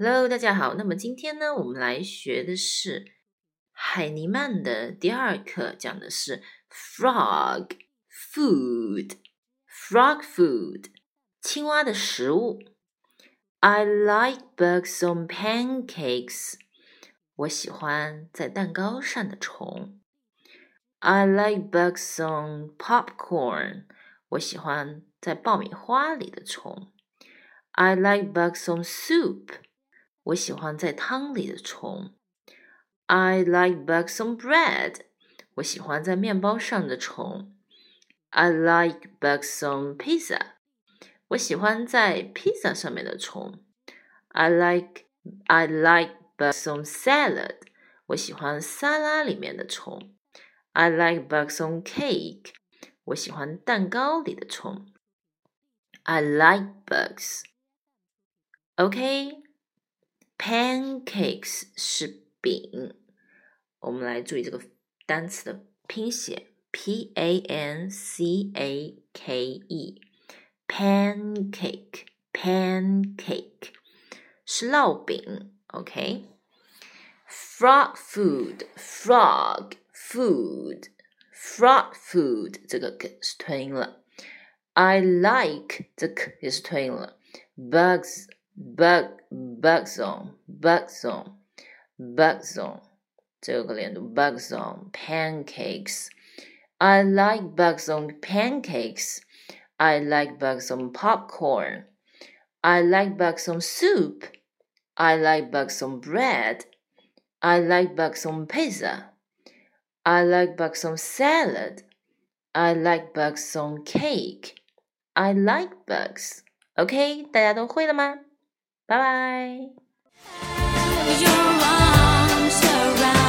Hello，大家好。那么今天呢，我们来学的是海尼曼的第二课，讲的是 frog food。frog food，青蛙的食物。I like bugs on pancakes。我喜欢在蛋糕上的虫。I like bugs on popcorn。我喜欢在爆米花里的虫。I like bugs on soup。 我喜欢在汤里的虫。I like bugs on bread。我喜欢在面包上的虫。I like bugs on pizza。我喜欢在披萨上面的虫。I like I like bugs on salad。我喜欢沙拉里面的虫。I like bugs on cake。我喜欢蛋糕里的虫。I like bugs。OK。 Pancakes 是饼，我们来注意这个单词的拼写，P A N C A K E，pancake，pancake 是烙饼，OK？Frog food，frog food，frog food 这个是吞音了，I like 这个也是吞音了，bugs。 bug bugs on bugs on bugs on 这个连读 bugs on pancakes. I like bugs on pancakes. I like bugs on popcorn. I like bugs on soup. I like bugs on bread. I like bugs on pizza. I like bugs on salad. I like bugs on cake. I like bugs. OK，大家都会了吗？ 拜拜。